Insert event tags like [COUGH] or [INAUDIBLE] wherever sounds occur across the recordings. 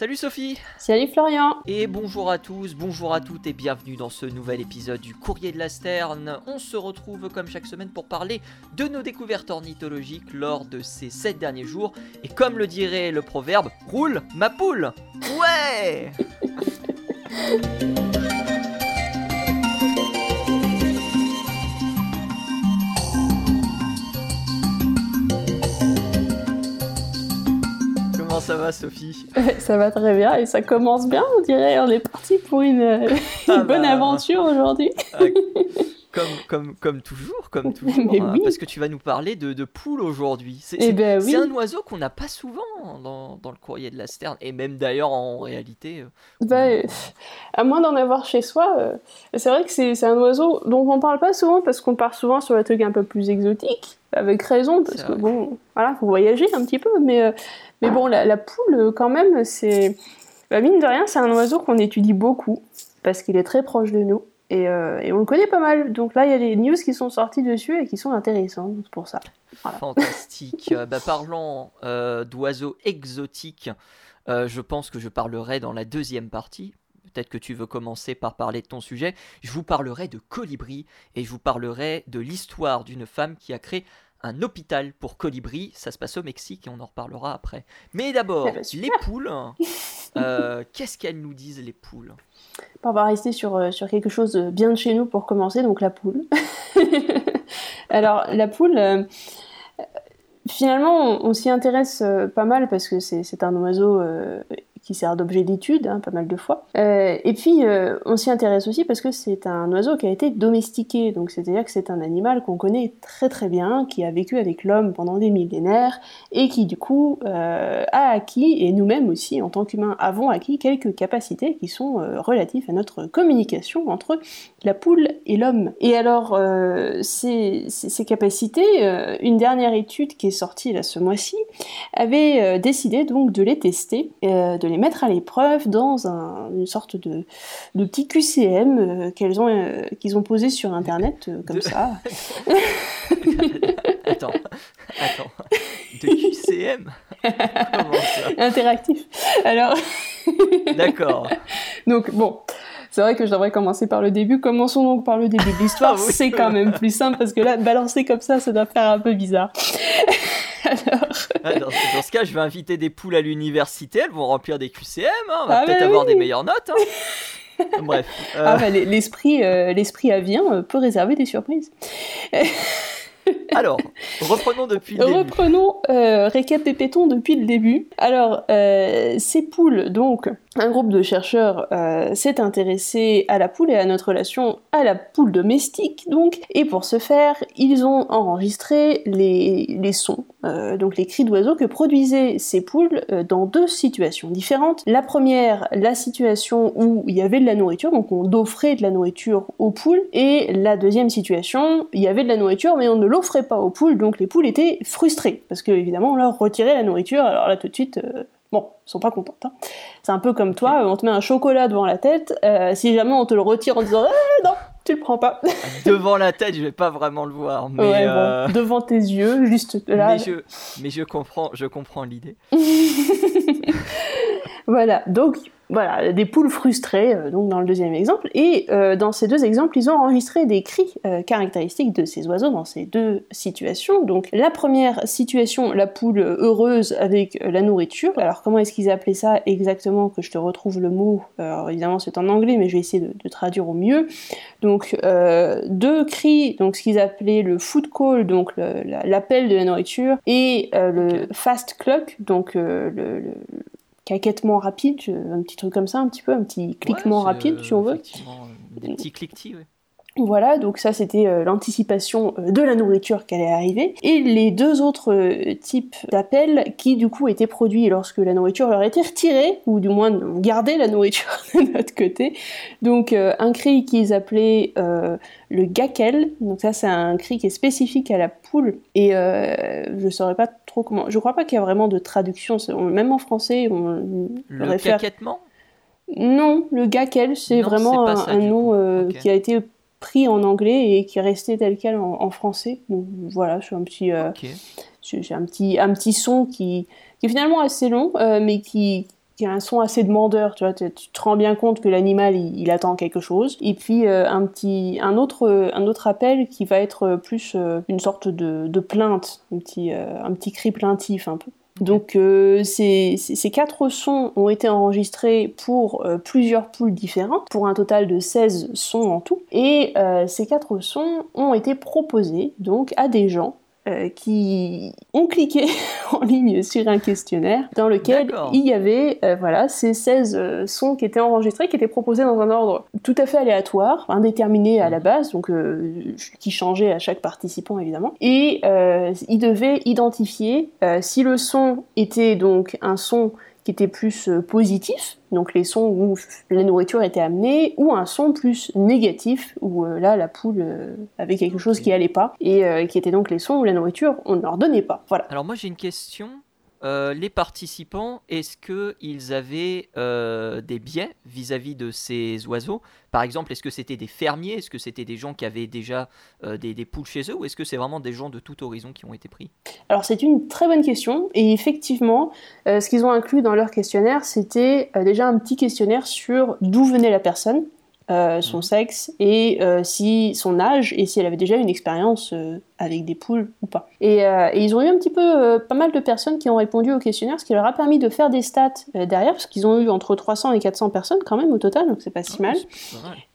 Salut Sophie Salut Florian Et bonjour à tous, bonjour à toutes et bienvenue dans ce nouvel épisode du Courrier de la Sterne. On se retrouve comme chaque semaine pour parler de nos découvertes ornithologiques lors de ces 7 derniers jours. Et comme le dirait le proverbe, roule ma poule Ouais [LAUGHS] ça va Sophie? Ça va très bien et ça commence bien on dirait. On est parti pour une, une Ah bonne bah. aventure aujourd'hui. Ah, [LAUGHS] comme, comme, comme toujours, comme [LAUGHS] toujours, Mais hein, oui. parce que tu vas nous parler de, de poules aujourd'hui. C'est Eh ben oui. un oiseau qu'on n'a pas souvent dans, dans le courrier de la Sterne, et même d'ailleurs en réalité. euh, Bah, euh, [LAUGHS] à moins d'en avoir chez soi, euh, c'est vrai que c'est un oiseau dont on parle pas souvent parce qu'on part souvent sur des trucs un peu plus exotiques, avec raison, parce que bon, voilà, faut voyager un petit peu, mais, euh, mais bon, la, la poule, quand même, c'est. Bah, mine de rien, c'est un oiseau qu'on étudie beaucoup parce qu'il est très proche de nous. Et, euh, et on le connaît pas mal. Donc là, il y a des news qui sont sorties dessus et qui sont intéressantes pour ça. Voilà. Fantastique. Euh, bah, parlant euh, d'oiseaux exotiques, euh, je pense que je parlerai dans la deuxième partie. Peut-être que tu veux commencer par parler de ton sujet. Je vous parlerai de colibri et je vous parlerai de l'histoire d'une femme qui a créé un hôpital pour colibri. Ça se passe au Mexique et on en reparlera après. Mais d'abord, Eh ben, les poules. [LAUGHS] Qu'est-ce qu'elles nous disent, les poules? On va rester sur, quelque chose bien de chez nous pour commencer, donc la poule. [LAUGHS] Alors, la poule, euh, finalement, on, s'y intéresse euh, pas mal parce que c'est c'est un oiseau euh, qui sert d'objet d'étude, hein, pas mal de fois. Euh, et puis, euh, on s'y intéresse aussi parce que c'est un oiseau qui a été domestiqué, donc c'est-à-dire que c'est un animal qu'on connaît très très bien, qui a vécu avec l'homme pendant des millénaires et qui, du coup, euh, a acquis, et nous-mêmes aussi, en tant qu'humains, avons acquis quelques capacités qui sont relatives à notre communication entre la poule et l'homme. Et alors, ces, ces- capacités, une dernière étude qui est sortie là ce mois-ci, avait décidé donc de les tester, de les mettre à l'épreuve dans un- une sorte de, de petit QCM euh, qu'elles ont, euh, qu'ils ont posé sur Internet, euh, comme De- ça. [LAUGHS] Attends, attends. De QCM Comment ça? Interactif. Alors, [LAUGHS] D'accord. donc bon, c'est vrai que je devrais commencer par le début. Commençons donc par le début de l'histoire. Ah oui. c'est quand même plus simple parce que là, balancer comme ça, ça doit faire un peu bizarre. Alors, Ah, dans, dans ce cas, je vais inviter des poules à l'université, elles vont remplir des QCM, hein, on va Ah, peut-être bah avoir oui. des meilleures notes. hein. [LAUGHS] Bref. euh, ah, bah, l'esprit, euh, l'esprit avien euh, peut réserver des surprises. [LAUGHS] Alors, reprenons depuis le début. Reprenons, euh, récapépétons depuis le début. Alors, euh, ces poules, donc, un groupe de chercheurs euh, s'est intéressé à la poule et à notre relation à la poule domestique, donc, et pour ce faire, ils ont enregistré les, sons, euh, donc les cris d'oiseaux que produisaient ces poules euh, dans deux situations différentes. La première, la situation où il y avait de la nourriture, donc on offrait de la nourriture aux poules, et la deuxième situation, il y avait de la nourriture, mais on ne l'offrait pas aux poules, donc les poules étaient frustrées, parce que évidemment on leur retirait la nourriture, alors là tout de suite, bon, elles sont pas contentes. hein. C'est un peu comme toi, on te met un chocolat devant la tête, euh, si jamais on te le retire en disant Eh, non, tu le prends pas. [LAUGHS] Devant la tête, je vais pas vraiment le voir, mais, ouais, bon, euh, devant tes yeux, juste [LAUGHS] là. mais je, mais je comprends, je comprends l'idée. [LAUGHS] Voilà, donc voilà, des poules frustrées, euh, donc dans le deuxième exemple, et euh, dans ces deux exemples, ils ont enregistré des cris euh, caractéristiques de ces oiseaux dans ces deux situations. Donc la première situation, la poule heureuse avec euh, la nourriture. Alors comment est-ce qu'ils appelaient ça exactement Que je te retrouve le mot. Alors évidemment c'est en anglais, mais je vais essayer de, de traduire au mieux. Donc euh, deux cris, donc ce qu'ils appelaient le food call, donc la- l'appel de la nourriture, et euh, le fast cluck, donc euh, le- le caquettement rapide, je- un petit truc comme ça, un petit peu, un petit cliquement Ouais, rapide, euh, si on veut. effectivement, euh, Des petits cliquetis, ouais. Voilà, donc ça c'était euh, l'anticipation euh, de la nourriture qui allait arriver. Et les deux autres euh, types d'appels qui du coup étaient produits lorsque la nourriture leur était retirée, ou du moins on gardait la nourriture [LAUGHS] de notre côté. Donc euh, un cri qu'ils appelaient le gakel, donc ça c'est un cri qui est spécifique à la poule, et je saurais pas trop comment, je crois pas qu'il y a vraiment de traduction, même en français on Le réfère... caquettement? Non, le gakel, c'est vraiment un, nom euh, qui a été pris en anglais et qui est resté tel quel en, en français. Donc voilà, c'est un petit, euh, c'est un petit, un petit son qui, qui est finalement assez long, euh, mais qui, qui a un son assez demandeur, tu vois, tu, te rends bien compte que l'animal il, attend quelque chose. Et puis un petit, un autre, un autre appel qui va être plus une sorte de, de plainte, un petit, un petit cri plaintif un peu. Donc euh, ces, quatre sons ont été enregistrés pour euh, plusieurs poules différentes, pour un total de 16 sons en tout. Et euh, ces quatre sons ont été proposés donc à des gens euh, qui ont cliqué [LAUGHS] en ligne sur un questionnaire dans lequel il y avait euh, voilà, ces 16 euh, sons qui étaient enregistrés, qui étaient proposés dans un ordre tout à fait aléatoire, indéterminé à la base, donc qui changeait à chaque participant évidemment. Et ils devaient identifier si le son était donc un son qui était plus euh, positif, donc les sons où la nourriture était amenée, ou un son plus négatif, où euh, là la poule euh, avait quelque chose qui allait pas, et qui étaient donc les sons où la nourriture on ne leur donnait pas. Voilà. Alors moi j'ai une question. Euh, les participants, est-ce qu'ils avaient euh, des biais vis-à-vis de ces oiseaux? Par exemple, est-ce que c'était des fermiers? Est-ce que c'était des gens qui avaient déjà euh, des, poules chez eux? Ou est-ce que c'est vraiment des gens de tout horizon qui ont été pris? Alors c'est une très bonne question. Et effectivement, ce qu'ils ont inclus dans leur questionnaire, c'était déjà un petit questionnaire sur d'où venait la personne. Euh, son mhm. sexe et euh, si son âge et si elle avait déjà une expérience euh, avec des poules ou pas. Et, ils ont eu un petit peu pas mal de personnes qui ont répondu au questionnaire, ce qui leur a permis de faire des stats derrière, parce qu'ils ont eu entre 300 et 400 personnes quand même au total, donc c'est pas si ah, mal.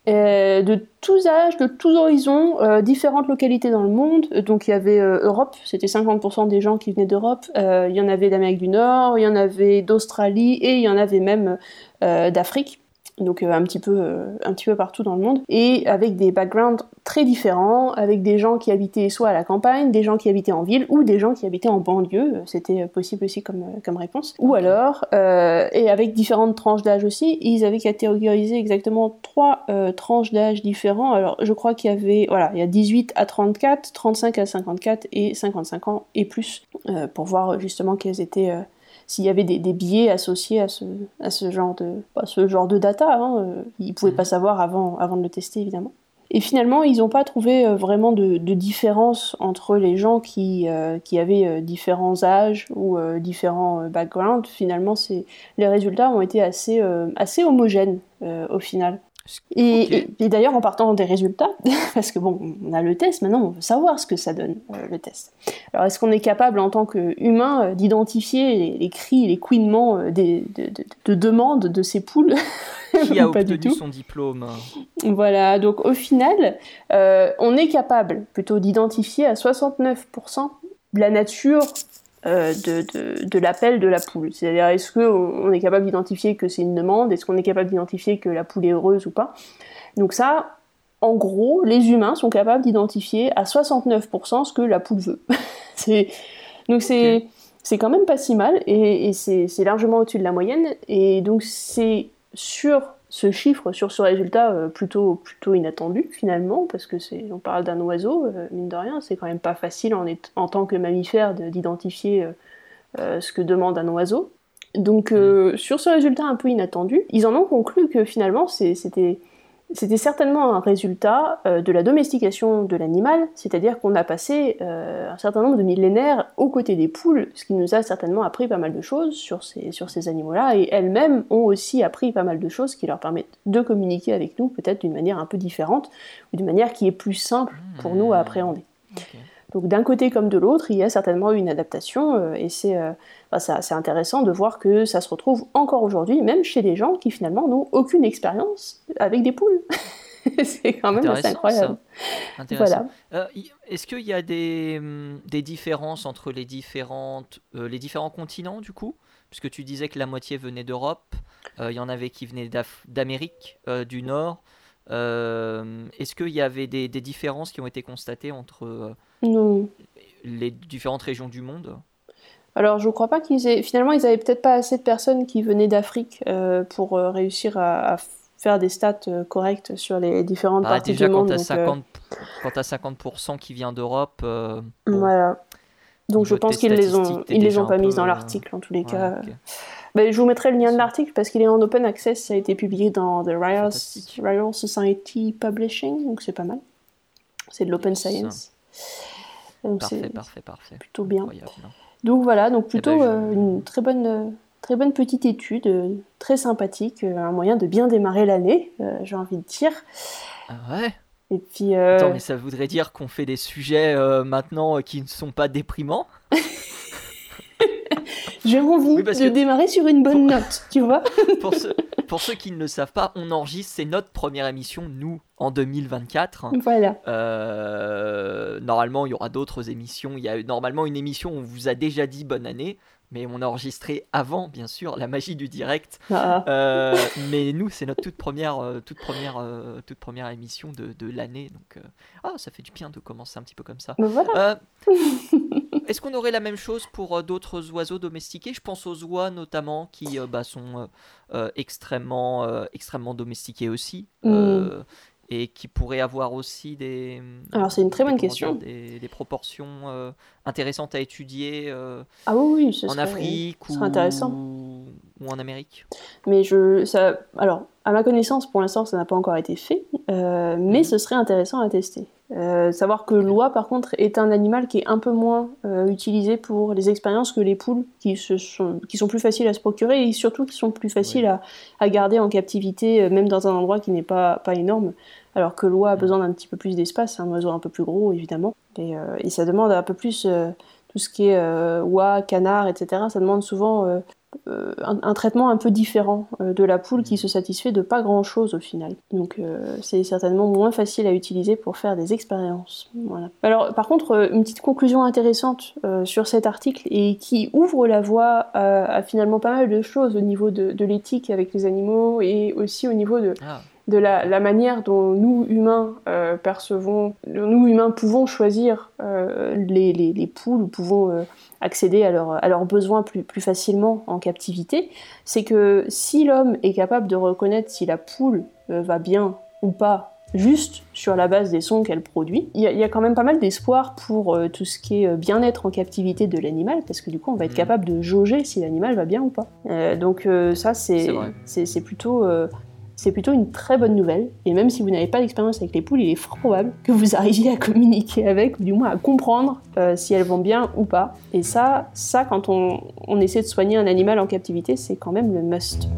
de tous âges, de tous horizons, différentes localités dans le monde. Donc il y avait Europe, c'était 50% des gens qui venaient d'Europe. il y en avait d'Amérique du Nord, il y en avait d'Australie et il y en avait même d'Afrique donc euh, un petit peu euh, un petit peu partout dans le monde. Et avec des backgrounds très différents avec des gens qui habitaient soit à la campagne des gens qui habitaient en ville ou des gens qui habitaient en banlieue. C'était possible aussi comme euh, comme réponse. Ou alors et avec différentes tranches d'âge aussi ils avaient catégorisé exactement trois tranches d'âge différents. Alors je crois qu'il y avait voilà il y a 18 à 34 35 à 54 et 55 ans et plus pour voir justement quels étaient s'il y avait des, biais associés à ce, à ce, genre, de, ce genre de data. Hein, euh, ils ne pouvaient pas mhm. savoir avant, avant de le tester, évidemment. Et finalement, ils n'ont pas trouvé euh, vraiment de, différence entre les gens qui, euh, qui avaient différents âges ou différents backgrounds. Finalement, les résultats ont été assez, assez homogènes au final. Et, d'ailleurs, en partant des résultats, [LAUGHS] parce que bon, on a le test, maintenant on veut savoir ce que ça donne, euh, le test. Alors, est-ce qu'on est capable en tant qu'humain euh, d'identifier les, cris, les couinements euh, des, de, de, de, demande de ces poules [LAUGHS] Qui a obtenu son diplôme? Voilà, donc au final, on est capable plutôt d'identifier à 69% la nature euh, de, de, l'appel de la poule. C'est-à-dire, est-ce qu'on est capable d'identifier que c'est une demande? Est-ce qu'on est capable d'identifier que la poule est heureuse ou pas? Donc ça, en gros, les humains sont capables d'identifier à 69% ce que la poule veut. [LAUGHS] donc c'est c'est quand même pas si mal et, et c'est largement au-dessus de la moyenne. Et donc c'est sur ce chiffre sur ce résultat euh, plutôt, plutôt inattendu finalement, parce que c'est, on parle d'un oiseau, euh, mine de rien, c'est quand même pas facile en, en tant que mammifère d'identifier euh, ce que demande un oiseau. Donc mm. sur ce résultat un peu inattendu, ils en ont conclu que finalement c'était c'était certainement un résultat euh, de la domestication de l'animal, c'est-à-dire qu'on a passé euh, un certain nombre de millénaires aux côtés des poules, ce qui nous a certainement appris pas mal de choses sur ces, sur ces animaux-là, et elles-mêmes ont aussi appris pas mal de choses qui leur permettent de communiquer avec nous, peut-être d'une manière un peu différente, ou d'une manière qui est plus simple pour nous à appréhender. Donc d'un côté comme de l'autre, il y a certainement eu une adaptation, euh, et c'est c'est intéressant de voir que ça se retrouve encore aujourd'hui, même chez des gens qui finalement n'ont aucune expérience avec des poules. [LAUGHS] c'est quand même assez incroyable. Voilà. Euh, est-ce qu'il y a des, hum, des, différences entre les, différentes, euh, les différents continents du coup? Puisque tu disais que la moitié venait d'Europe, euh, il y en avait qui venaient d'Amérique du Nord. Est-ce qu'il y avait des, des, différences qui ont été constatées entre les différentes régions du monde? Alors, je crois pas qu'ils aient. Finalement, ils avaient peut-être pas assez de personnes qui venaient d'Afrique euh, pour euh, réussir à, faire des stats euh, correctes sur les différentes bah, parties du monde. Déjà, quand tu as 50% qui vient d'Europe. voilà. Donc, je pense qu'ils les ont, ils les ont pas mises dans l'article en tous les cas. Ben, je vous mettrai le lien de l'article parce qu'il est en open access. Ça a été publié dans The Royal, Royal Society Publishing, donc c'est pas mal. C'est de l'open science. parfait, parfait, parfait. Plutôt bien. Donc voilà, donc plutôt eh ben, euh, une très bonne, très bonne petite étude, très sympathique, un moyen de bien démarrer l'année, j'ai envie de dire. Ah ouais? Et puis. Attends, mais ça voudrait dire qu'on fait des sujets maintenant qui ne sont pas déprimants? [LAUGHS] J'ai envie de démarrer sur une bonne note, tu vois? [LAUGHS] pour, pour ceux qui ne le savent pas, on enregistre, c'est notre première émission, nous, en 2024. Voilà. Euh, normalement, il y aura d'autres émissions. Il y a normalement une émission où on vous a déjà dit bonne année mais on a enregistré avant, bien sûr, la magie du direct. Ah. Euh, mais nous, c'est notre toute première, euh, toute première, toute première émission de, de l'année. Donc, ah, ça fait du bien de commencer un petit peu comme ça. [LAUGHS] Est-ce qu'on aurait la même chose pour d'autres oiseaux domestiqués? Je pense aux oies notamment, qui bah, sont extrêmement, extrêmement domestiqués aussi. Mm et qui pourrait avoir aussi des. Alors c'est une très bonne question. des, des, proportions euh, intéressantes à étudier. Euh, ah oui, oui, en Afrique ou, intéressant. ou en Amérique. Mais je, ça, alors à ma connaissance, pour l'instant, ça n'a pas encore été fait, euh, mais mhm. ce serait intéressant à tester. Savoir que l'oie, par contre, est un animal qui est un peu moins utilisé pour les expériences que les poules, qui, se sont, qui sont plus faciles à se procurer et surtout qui sont plus faciles à, à, garder en captivité, même dans un endroit qui n'est pas, pas énorme alors que l'oie a mm. besoin d'un petit peu plus d'espace, c'est un oiseau un peu plus gros évidemment, et, euh, ça demande un peu plus euh, tout ce qui est euh, oie, canard, etc. Ça demande souvent un, traitement un peu différent de la poule qui mm. se satisfait de pas grand chose au final. Donc c'est certainement moins facile à utiliser pour faire des expériences. Alors par contre, une petite conclusion intéressante sur cet article et qui ouvre la voie à, finalement pas mal de choses au niveau de, l'éthique avec les animaux et aussi au niveau de, ah de la, manière dont nous humains euh, percevons, nous humains pouvons choisir euh, les, les, poules ou pouvons euh, accéder à, à, leurs besoins plus, plus facilement en captivité, c'est que si l'homme est capable de reconnaître si la poule va bien ou pas juste sur la base des sons qu'elle produit. Il y, a quand même pas mal d'espoir pour tout ce qui est bien-être en captivité de l'animal, parce que du coup on va être mmh. capable de jauger si l'animal va bien ou pas. donc ça c'est plutôt c'est plutôt une très bonne nouvelle. Et même si vous n'avez pas d'expérience avec les poules, il est fort probable que vous arriviez à communiquer avec, ou du moins à comprendre euh, si elles vont bien ou pas. Et ça, ça quand on, on essaie de soigner un animal en captivité, c'est quand même le must.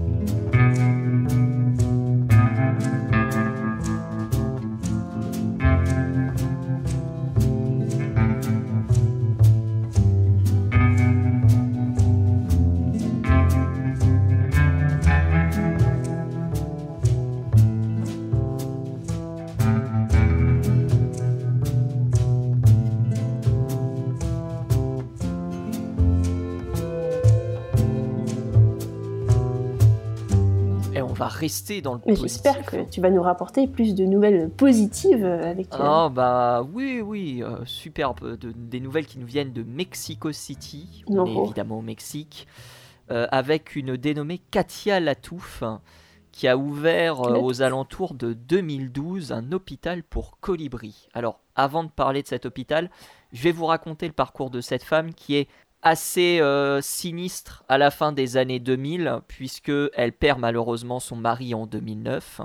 Rester dans le positif. J'espère que tu vas nous rapporter plus de nouvelles positives avec. Euh, ah bah oui oui euh, superbe des nouvelles qui nous viennent de Mexico City, on est évidemment au Mexique, euh, avec une dénommée Katia Latouf qui a ouvert aux alentours de 2012 un hôpital pour colibris. Alors avant de parler de cet hôpital, je vais vous raconter le parcours de cette femme qui est assez euh, sinistre à la fin des années 2000, puisque elle perd malheureusement son mari en 2009.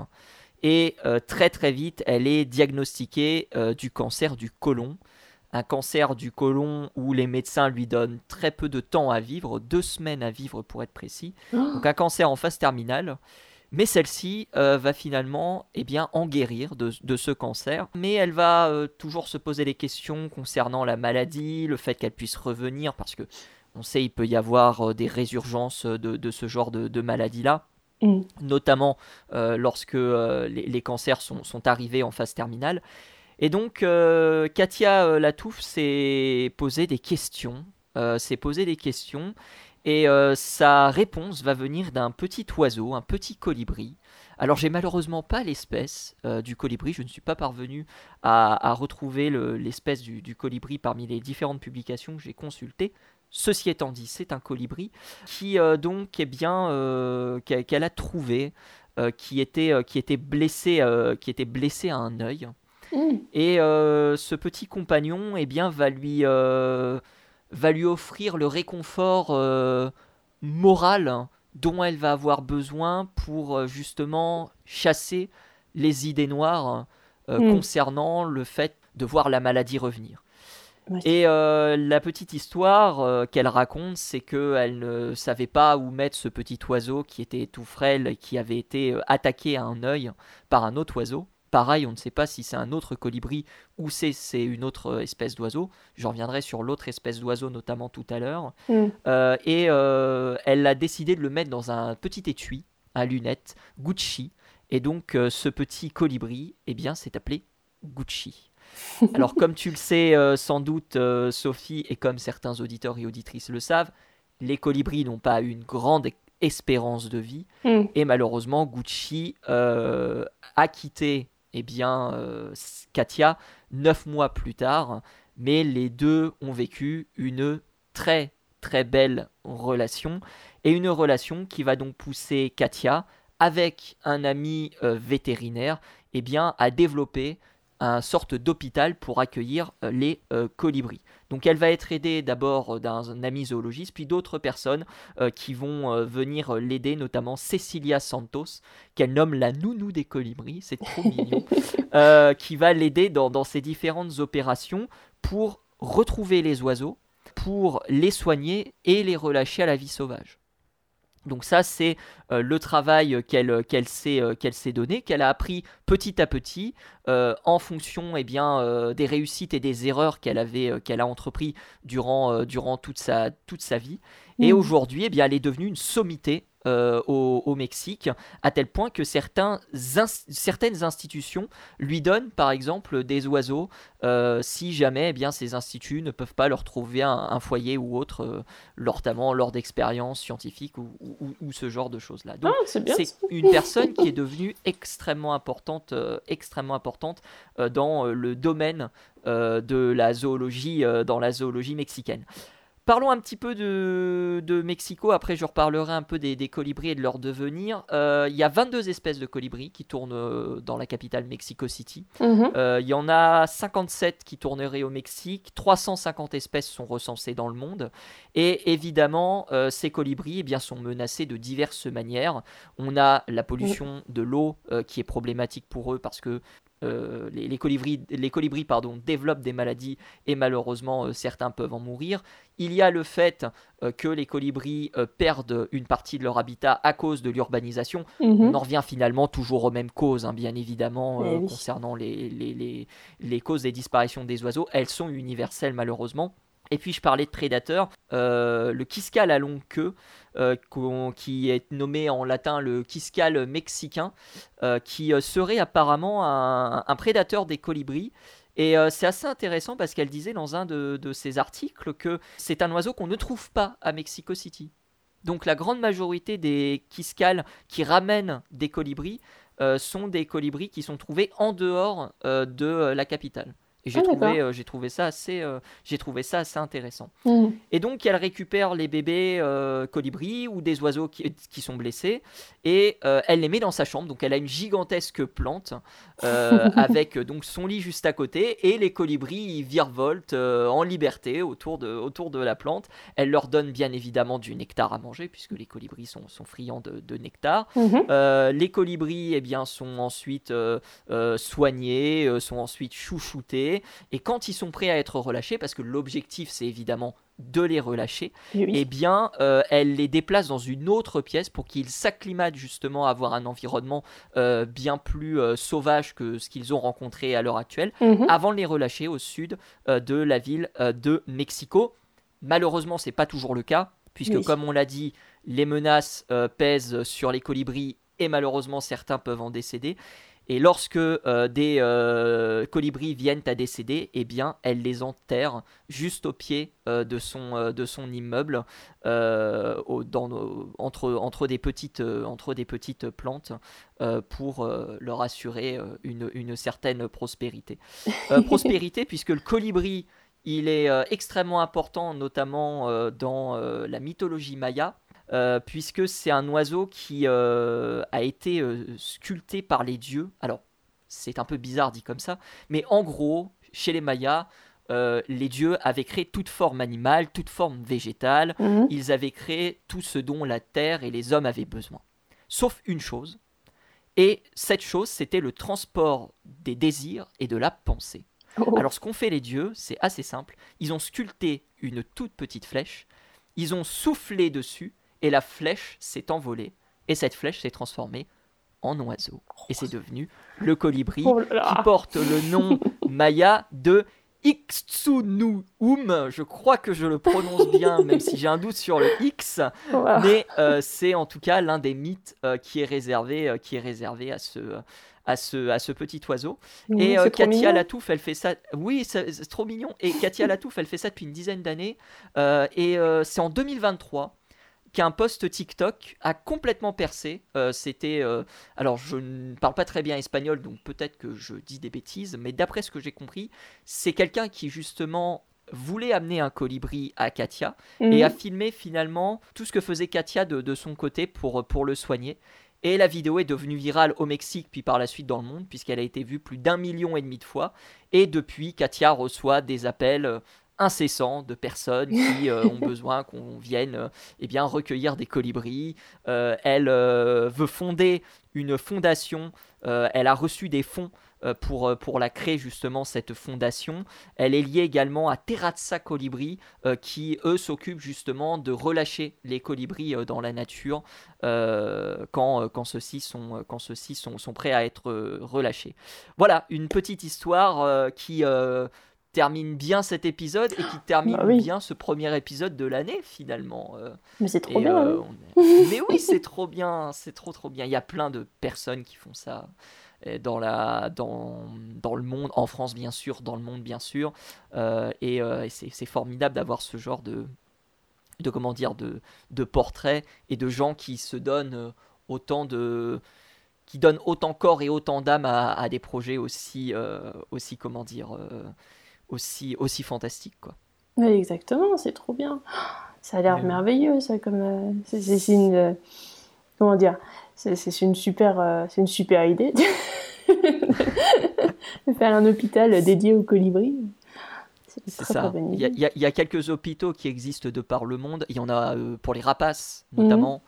Et euh, très très vite, elle est diagnostiquée euh, du cancer du côlon. Un cancer du côlon où les médecins lui donnent très peu de temps à vivre, deux semaines à vivre pour être précis. Oh. Donc un cancer en phase terminale. Mais celle-ci euh, va finalement eh bien, en guérir de, ce cancer. Mais elle va euh, toujours se poser des questions concernant la maladie, le fait qu'elle puisse revenir, parce que on sait il peut y avoir euh, des résurgences de, ce genre de, maladie-là. Mm. Notamment lorsque les, cancers sont, sont, arrivés en phase terminale. Et donc, Katia Latouf s'est posé des questions, s'est posé des questions, et euh, sa réponse va venir d'un petit oiseau, un petit colibri. Alors j'ai malheureusement pas l'espèce euh, du colibri, je ne suis pas parvenu à, retrouver l'espèce du, colibri parmi les différentes publications que j'ai consultées. Ceci étant dit, c'est un colibri qui euh, donc est bien qu'elle a trouvé, qui était qui était blessé, qui était blessé à un œil. Mmh. Et ce petit compagnon, eh bien, va lui va lui offrir le réconfort euh, moral dont elle va avoir besoin pour euh, justement chasser les idées noires euh, hmm. concernant le fait de voir la maladie revenir. Et euh, la petite histoire euh, qu'elle raconte, c'est qu'elle ne savait pas où mettre ce petit oiseau qui était tout frêle et qui avait été attaqué à un œil par un autre oiseau. Pareil, on ne sait pas si c'est un autre colibri ou c'est une autre espèce d'oiseau. J'en reviendrai sur l'autre espèce d'oiseau notamment tout à l'heure. Mm. et elle a décidé de le mettre dans un petit étui à lunettes, Gucci. Et donc ce petit colibri, eh bien, s'est appelé Gucci. [LAUGHS] Alors, comme tu le sais euh, sans doute, euh, Sophie, et comme certains auditeurs et auditrices le savent, les colibris n'ont pas une grande espérance de vie. Hmm. Et malheureusement, Gucci euh, a quitté eh bien, Katia neuf mois plus tard. Mais les deux ont vécu une très très belle relation. Et une relation qui va donc pousser Katia, avec un ami vétérinaire, eh bien, à développer un sorte d'hôpital pour accueillir euh, les euh, colibris. Donc elle va être aidée d'abord euh, d'un ami zoologiste, puis d'autres personnes qui vont venir l'aider, notamment Cecilia Santos, qu'elle nomme la nounou des colibris, c'est trop mignon, [LAUGHS] qui va l'aider dans, dans ces différentes opérations pour retrouver les oiseaux, pour les soigner et les relâcher à la vie sauvage. Donc ça, c'est euh, le travail qu'elle euh, s'est euh, qu'elle s'est donné, qu'elle a appris petit à petit en fonction eh bien, des réussites et des erreurs qu'elle avait qu'elle a entrepris durant, durant toute, sa, toute sa vie. Et mmh. aujourd'hui, eh bien, elle est devenue une sommité euh, au, Mexique, à tel point que certains certaines institutions lui donnent par exemple des oiseaux euh, si jamais eh bien, ces instituts ne peuvent pas leur trouver un, foyer ou autre, euh, notamment lors d'expériences scientifiques ou, ce genre de choses-là. Donc ah, c'est une personne qui est devenue extrêmement importante, extrêmement importante dans le domaine de la zoologie, dans la zoologie mexicaine. Parlons un petit peu de, Mexico, après je reparlerai un peu des, colibris et de leur devenir. Euh, il y a 22 espèces de colibris qui tournent euh, dans la capitale Mexico City. Mhm. Euh, il y en a 57 qui tourneraient au Mexique, 350 espèces sont recensées dans le monde. Et évidemment, ces colibris eh bien, sont menacés de diverses manières. On a la pollution de l'eau qui est problématique pour eux parce que euh, les, colibris, les colibris pardon, développent des maladies et malheureusement euh, certains peuvent en mourir. Il y a le fait euh, que les colibris perdent une partie de leur habitat à cause de l'urbanisation. Mhm. On en revient finalement toujours aux mêmes causes, hein, bien évidemment, eh concernant les, les, les, causes des disparitions des oiseaux. Elles sont universelles malheureusement. Et puis je parlais de prédateurs. le quiscal à longue queue, euh, qui est nommé en latin le quiscal mexicain, euh, qui euh, serait apparemment un, prédateur des colibris. Et c'est assez intéressant parce qu'elle disait dans un de, ses articles que c'est un oiseau qu'on ne trouve pas à Mexico City. Donc la grande majorité des quiscales qui ramènent des colibris sont des colibris qui sont trouvés en dehors de la capitale. Et j'ai ah, trouvé, euh, j'ai trouvé ça assez, euh, j'ai trouvé ça assez intéressant. Mmh. Et donc elle récupère les bébés euh, colibris ou des oiseaux qui, qui sont blessés et elle les met dans sa chambre. Donc elle a une gigantesque plante [LAUGHS] avec donc son lit juste à côté et les colibris ils virevoltent en liberté autour de, autour de la plante. Elle leur donne bien évidemment du nectar à manger puisque les colibris sont, sont friands de, de nectar. Mmh. les colibris eh bien sont ensuite soignés, sont ensuite chouchoutés et quand ils sont prêts à être relâchés, parce que l'objectif c'est évidemment de les relâcher, eh, eh bien, euh, elle les déplace dans une autre pièce pour qu'ils s'acclimatent justement à avoir un environnement euh, bien plus euh, sauvage que ce qu'ils ont rencontré à l'heure actuelle, mhm. avant de les relâcher au sud de la ville de Mexico. Malheureusement, c'est pas toujours le cas, puisque comme on l'a dit, les menaces pèsent sur les colibris et malheureusement certains peuvent en décéder. Et lorsque euh, des euh, colibris viennent à décéder, eh bien, elle les enterre juste au pied euh, de, son, de son immeuble, dans, entre, entre, des petites, entre des petites plantes, pour leur assurer une, une certaine prospérité. [LAUGHS] prospérité, puisque le colibri, il est extrêmement important, notamment dans la mythologie maya. Euh, puisque c'est un oiseau qui euh, a été euh, sculpté par les dieux. Alors, c'est un peu bizarre dit comme ça, mais en gros, chez les Mayas, les dieux avaient créé toute forme animale, toute forme végétale, mhm. ils avaient créé tout ce dont la terre et les hommes avaient besoin. Sauf une chose, et cette chose, c'était le transport des désirs et de la pensée. Oh. Alors ce qu'ont fait les dieux, c'est assez simple. Ils ont sculpté une toute petite flèche, ils ont soufflé dessus, et la flèche s'est envolée. Et cette flèche s'est transformée en oiseau. Et c'est devenu le colibri Oh qui porte le nom [LAUGHS] maya de Ixtsunuum. Je crois que je le prononce bien, même si j'ai un doute sur le X. Wow. Mais euh, c'est en tout cas l'un des mythes euh, qui est réservé, euh, qui est réservé à ce, à ce, à ce petit oiseau. Et Katia. Latouf, elle fait ça. Oui, c'est trop mignon. Et Katia Latouf, elle fait ça depuis une dizaine d'années. Et c'est en 2023 qu'un post TikTok a complètement percé. Euh, C'était. euh, alors, je ne parle pas très bien espagnol, donc peut-être que je dis des bêtises, mais d'après ce que j'ai compris, c'est quelqu'un qui justement voulait amener un colibri à Katia et Mhm. a filmé finalement tout ce que faisait Katia de, de son côté pour, pour le soigner. Et la vidéo est devenue virale au Mexique, puis par la suite dans le monde, puisqu'elle a été vue plus d'un million et demi de fois. Et depuis, Katia reçoit des appels incessants de personnes qui [LAUGHS] euh, ont besoin qu'on vienne euh, eh bien, recueillir des colibris. Euh, elle euh, veut fonder une fondation. Elle a reçu des fonds pour, pour la créer, justement, cette fondation. Elle est liée également à Terrazza Colibri, qui, eux, s'occupent justement de relâcher les colibris dans la nature quand, quand ceux-ci sont, quand ceux-ci sont, sont prêts à être relâchés. Voilà, une petite histoire qui termine bien cet épisode et qui termine Bah oui. bien ce premier épisode de l'année, finalement. euh. Mais c'est trop Et, bien. euh, hein. est- [LAUGHS] Mais oui, c'est trop bien, c'est trop trop bien. Il y a plein de personnes qui font ça dans, la, dans, dans le monde, en France bien sûr, dans le monde bien sûr. Euh, et euh, et c'est formidable d'avoir ce genre de, de comment dire, de, de portraits et de gens qui se donnent autant de qui donnent autant corps et autant d'âme à, à des projets aussi, aussi comment dire, aussi, aussi fantastiques quoi. Oui, exactement, c'est trop bien. [GASPS] Ça a l'air merveilleux, ça, comme. euh, c'est- une. euh, comment dire C'est une super, euh, une super idée [LAUGHS] de faire un hôpital dédié aux colibris. C'est ça. Il y, a, y y quelques hôpitaux qui existent de par le monde. Il y en a euh, pour les rapaces, Mhm. notamment.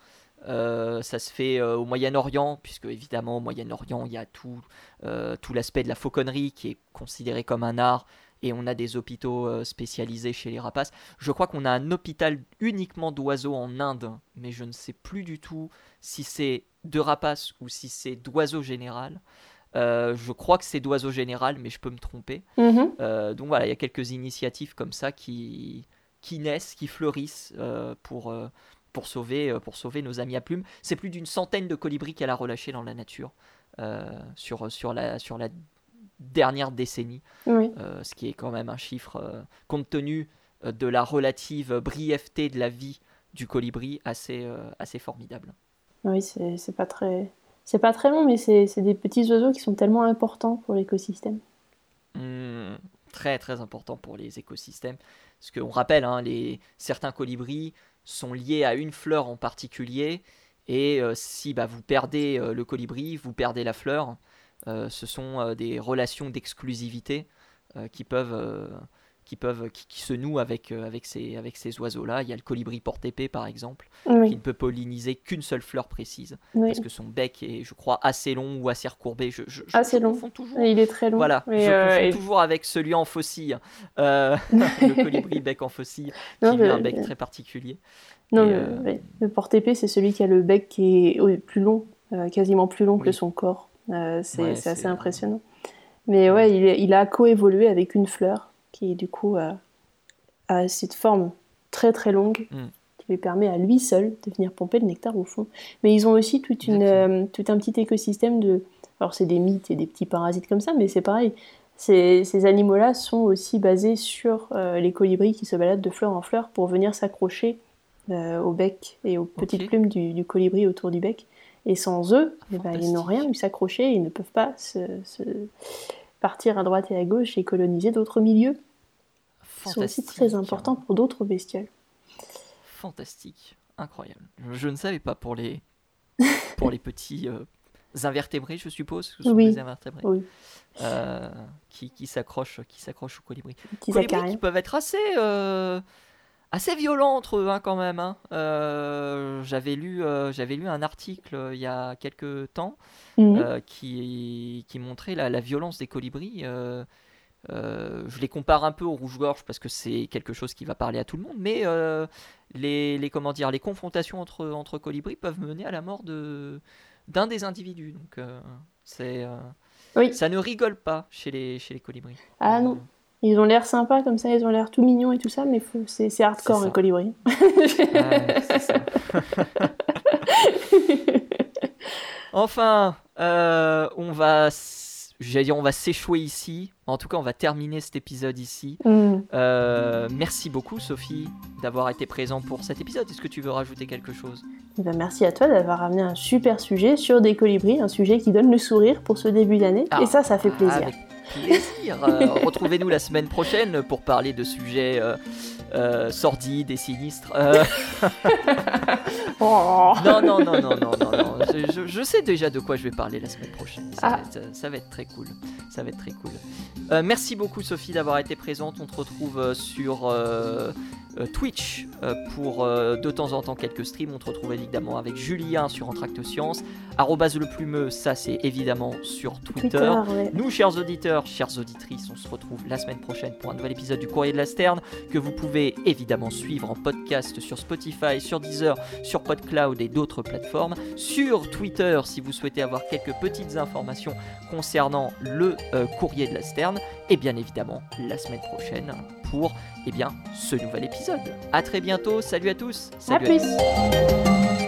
Euh, ça se fait euh, au Moyen-Orient, puisque évidemment au Moyen-Orient, il y a tout, euh, tout l'aspect de la fauconnerie qui est considéré comme un art. Et on a des hôpitaux euh, spécialisés chez les rapaces. Je crois qu'on a un hôpital uniquement d'oiseaux en Inde, mais je ne sais plus du tout si c'est de rapaces ou si c'est d'oiseaux général. Euh, je crois que c'est d'oiseaux général, mais je peux me tromper. Mhm. Euh, donc voilà, il y a quelques initiatives comme ça qui, qui naissent, qui fleurissent euh, pour, pour, sauver, pour sauver nos amis à plumes. C'est plus d'une centaine de colibris qu'elle a relâchés dans la nature sur, sur, la, sur la dernière décennie, Oui. euh, ce qui est quand même un chiffre, euh, compte tenu euh, de la relative brièveté de la vie du colibri, assez, assez formidable. Oui, c'est pas très. C'est pas très long, mais c'est des petits oiseaux qui sont tellement importants pour l'écosystème. Hmm, très très important pour les écosystèmes. Parce qu'on rappelle, hein, les, certains colibris sont liés à une fleur en particulier. Et euh, si bah, vous perdez euh, le colibri, vous perdez la fleur. Euh, ce sont euh, des relations d'exclusivité euh, qui peuvent, qui, peuvent qui, qui se nouent avec, euh, avec ces, avec ces oiseaux-là. Il y a le colibri porte-épée par exemple, qui ne peut polliniser qu'une seule fleur précise. oui. Parce que son bec est, je crois, assez long ou assez recourbé. Je, je, je- Assez je long. confonds toujours. Il est très long. Voilà, Mais, je euh, confonds et- toujours avec celui en faucille, euh, [LAUGHS] le colibri bec en faucille, [LAUGHS] qui a un bec très particulier. Non, Et, le, porte-épée, c'est celui qui a le bec qui est oui, plus long, quasiment plus long que son corps. Euh, c'est Ouais, assez impressionnant. Mais ouais, il, a coévolué avec une fleur qui, du coup, a, a cette forme très très longue Mm. qui lui permet à lui seul de venir pomper le nectar au fond. Mais ils ont aussi toute une, euh, tout un petit écosystème de. Alors, c'est des mythes et des petits parasites comme ça, mais c'est pareil. Ces, ces animaux-là sont aussi basés sur euh, les colibris qui se baladent de fleur en fleur pour venir s'accrocher euh, au bec et aux petites plumes du, du colibri autour du bec. Et sans eux, eh ben, ils n'ont rien où s'accrocher, ils ne peuvent pas se, se partir à droite et à gauche et coloniser d'autres milieux qui sont aussi très importants pour d'autres bestioles. Fantastique, incroyable. Je, ne savais pas pour les, [LAUGHS] pour les petits euh, invertébrés, je suppose, ce sont Oui. des invertébrés, Oui, euh, qui, qui s'accrochent qui s'accrochent au colibri. les petits colibris acariens. qui peuvent être assez, euh, assez violents entre eux hein, quand même. hein. Euh, j'avais lu, euh, j'avais lu un article euh, il y a quelques temps Mhm. qui, qui montrait la, la violence des colibris. je les compare un peu au rouge-gorge parce que c'est quelque chose qui va parler à tout le monde, mais les, les, comment dire, les confrontations entre, entre colibris peuvent mener à la mort de, d'un des individus. Donc c'est, oui. ça ne rigole pas chez les, chez les colibris. Ah non. Ils ont l'air sympas comme ça, ils ont l'air tout mignons et tout ça, mais c'est hardcore un colibri. [LAUGHS] enfin, euh, on va, j'allais dire, on va s'échouer ici. En tout cas, on va terminer cet épisode ici. Mm. Euh, merci beaucoup, Sophie, d'avoir été présente pour cet épisode. Est-ce que tu veux rajouter quelque chose? Eh ben, Merci à toi d'avoir amené un super sujet sur des colibris, un sujet qui donne le sourire pour ce début d'année. Ah. et ça, ça fait plaisir plaisir. Euh, [LAUGHS] retrouvez-nous la semaine prochaine pour parler de sujets euh, euh, sordides et sinistres. [LAUGHS] Oh. Non, non, non, non, non, non, Je, sais déjà de quoi je vais parler la semaine prochaine. Ça, ah. va, être, ça va, être, très cool. Ça va être très cool. merci beaucoup Sophie d'avoir été présente. On te retrouve sur euh, Twitch euh, pour euh, de temps en temps quelques streams. On se retrouve évidemment avec Julien sur Entracte Science. Arrobase le plumeux, ça c'est évidemment sur Twitter. Nous, chers auditeurs, chères auditrices, on se retrouve la semaine prochaine pour un nouvel épisode du Courrier de la Sterne que vous pouvez évidemment suivre en podcast sur Spotify, sur Deezer, sur PodCloud et d'autres plateformes. Sur Twitter si vous souhaitez avoir quelques petites informations concernant le Courrier de la Sterne. Et bien évidemment la semaine prochaine pour eh bien, ce nouvel épisode. A très bientôt, salut à tous. Salut à, plus.